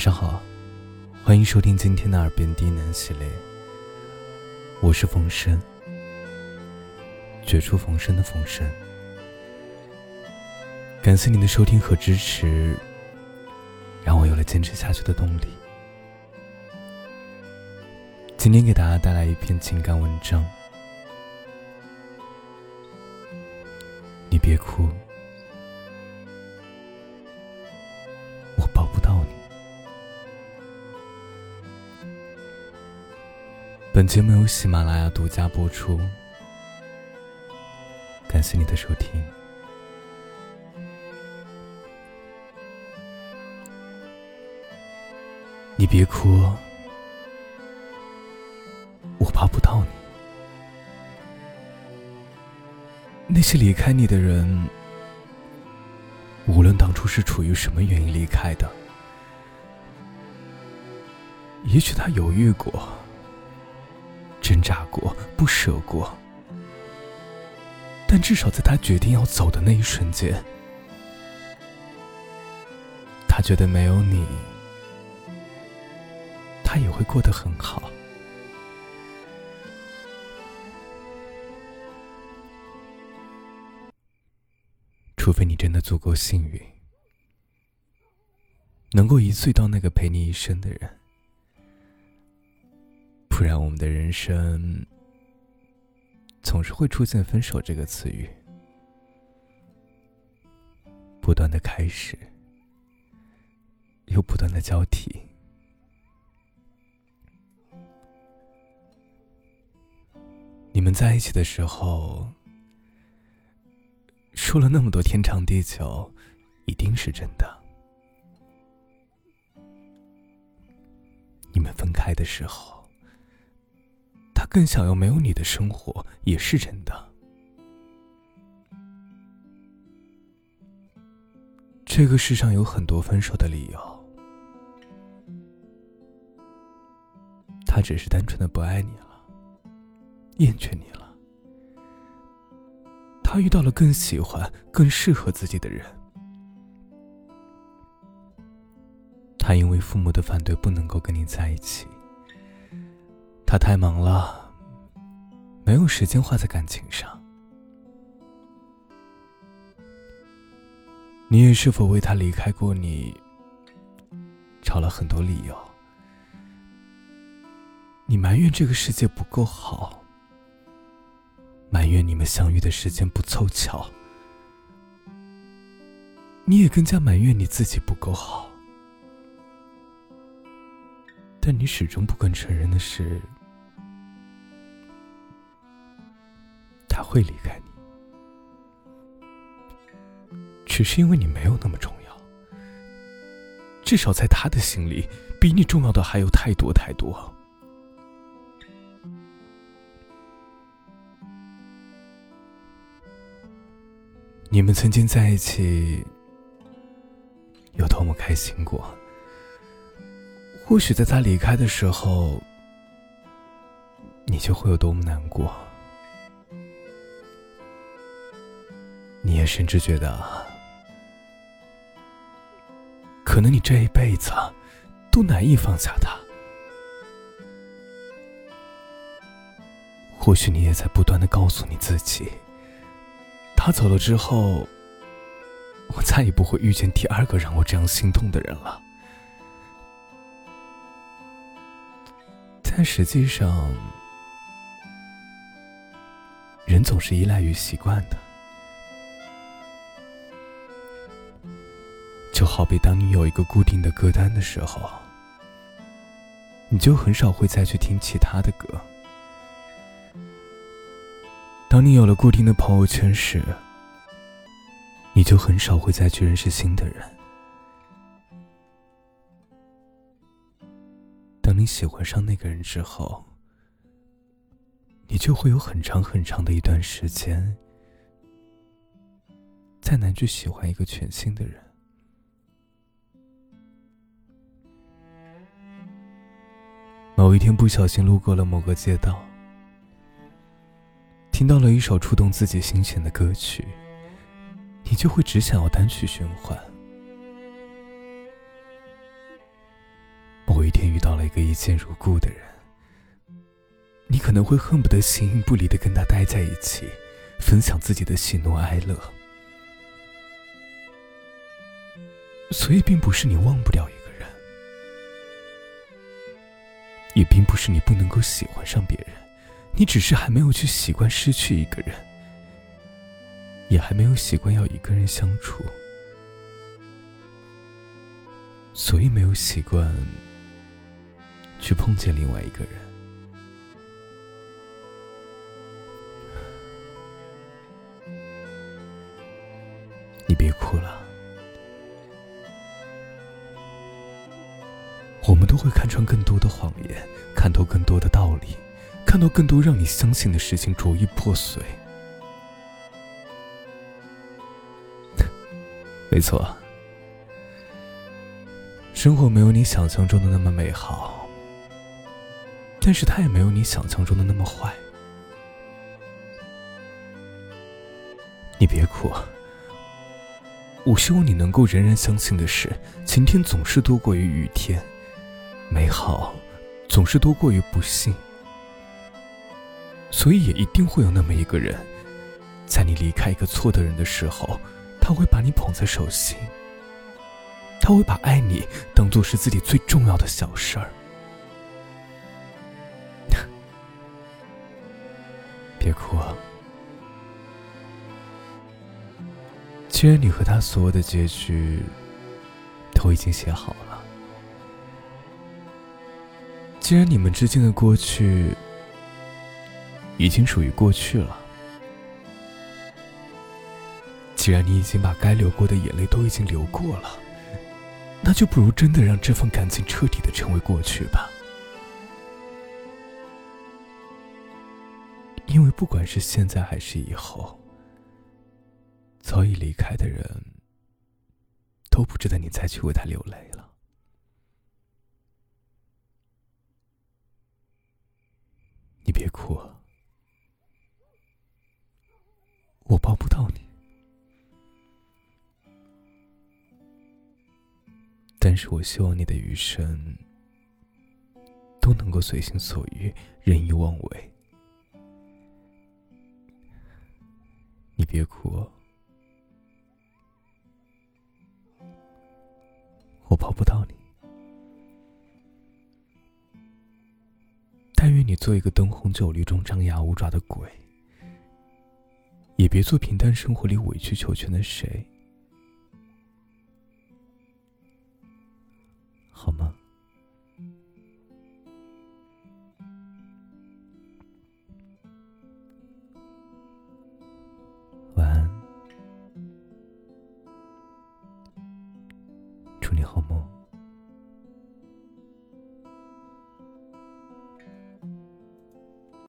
晚上好，欢迎收听今天的耳边低喃系列。我是冯生，绝处逢生的冯生。感谢您的收听和支持，让我有了坚持下去的动力。今天给大家带来一篇情感文章，你别哭。本节目由喜马拉雅独家播出，感谢你的收听。你别哭，我怕不到你。那些离开你的人，无论当初是出于什么原因离开的，也许他犹豫过。挣扎过，不舍过，但至少在他决定要走的那一瞬间，他觉得没有你，他也会过得很好。除非你真的足够幸运，能够一醉到那个陪你一生的人。不然，我们的人生总是会出现“分手”这个词语，不断的开始，又不断的交替。你们在一起的时候，说了那么多天长地久，一定是真的。你们分开的时候。更想要没有你的生活，也是真的。这个世上有很多分手的理由，他只是单纯的不爱你了，厌倦你了。他遇到了更喜欢、更适合自己的人。他因为父母的反对不能够跟你在一起。他太忙了，没有时间花在感情上。你也是否为他离开过你，找了很多理由？你埋怨这个世界不够好，埋怨你们相遇的时间不凑巧，你也更加埋怨你自己不够好。但你始终不肯承认的是。会离开你，只是因为你没有那么重要。至少在他的心里，比你重要的还有太多太多。你们曾经在一起，有多么开心过？或许在他离开的时候，你就会有多么难过。你也甚至觉得，可能你这一辈子都难以放下他。或许你也在不断的告诉你自己，他走了之后，我再也不会遇见第二个让我这样心痛的人了。但实际上，人总是依赖于习惯的。就好比当你有一个固定的歌单的时候，你就很少会再去听其他的歌；当你有了固定的朋友圈时，你就很少会再去认识新的人；当你喜欢上那个人之后，你就会有很长很长的一段时间，再难去喜欢一个全新的人。某一天不小心路过了某个街道，听到了一首触动自己心弦的歌曲，你就会只想要单曲循环。某一天遇到了一个一见如故的人，你可能会恨不得形影不离的跟他待在一起，分享自己的喜怒哀乐。所以，并不是你忘不了一也并不是你不能够喜欢上别人，你只是还没有去习惯失去一个人，也还没有习惯要一个人相处，所以没有习惯去碰见另外一个人。你别哭了。我们都会看穿更多的谎言，看透更多的道理，看到更多让你相信的事情逐一破碎。没错，生活没有你想象中的那么美好，但是它也没有你想象中的那么坏。你别哭，我希望你能够仍然相信的是，晴天总是多过于雨天。美好总是多过于不幸，所以也一定会有那么一个人，在你离开一个错的人的时候，他会把你捧在手心，他会把爱你当做是自己最重要的小事儿。别哭啊！既然你和他所有的结局都已经写好了。既然你们之间的过去已经属于过去了，既然你已经把该流过的眼泪都已经流过了，那就不如真的让这份感情彻底的成为过去吧。因为不管是现在还是以后，早已离开的人都不值得你再去为他流泪了。别哭，我抱不到你，但是我希望你的余生都能够随心所欲，任意妄为。你别哭，我抱不到你。愿你做一个灯红酒绿中张牙舞爪的鬼，也别做平淡生活里委曲求全的谁，好吗？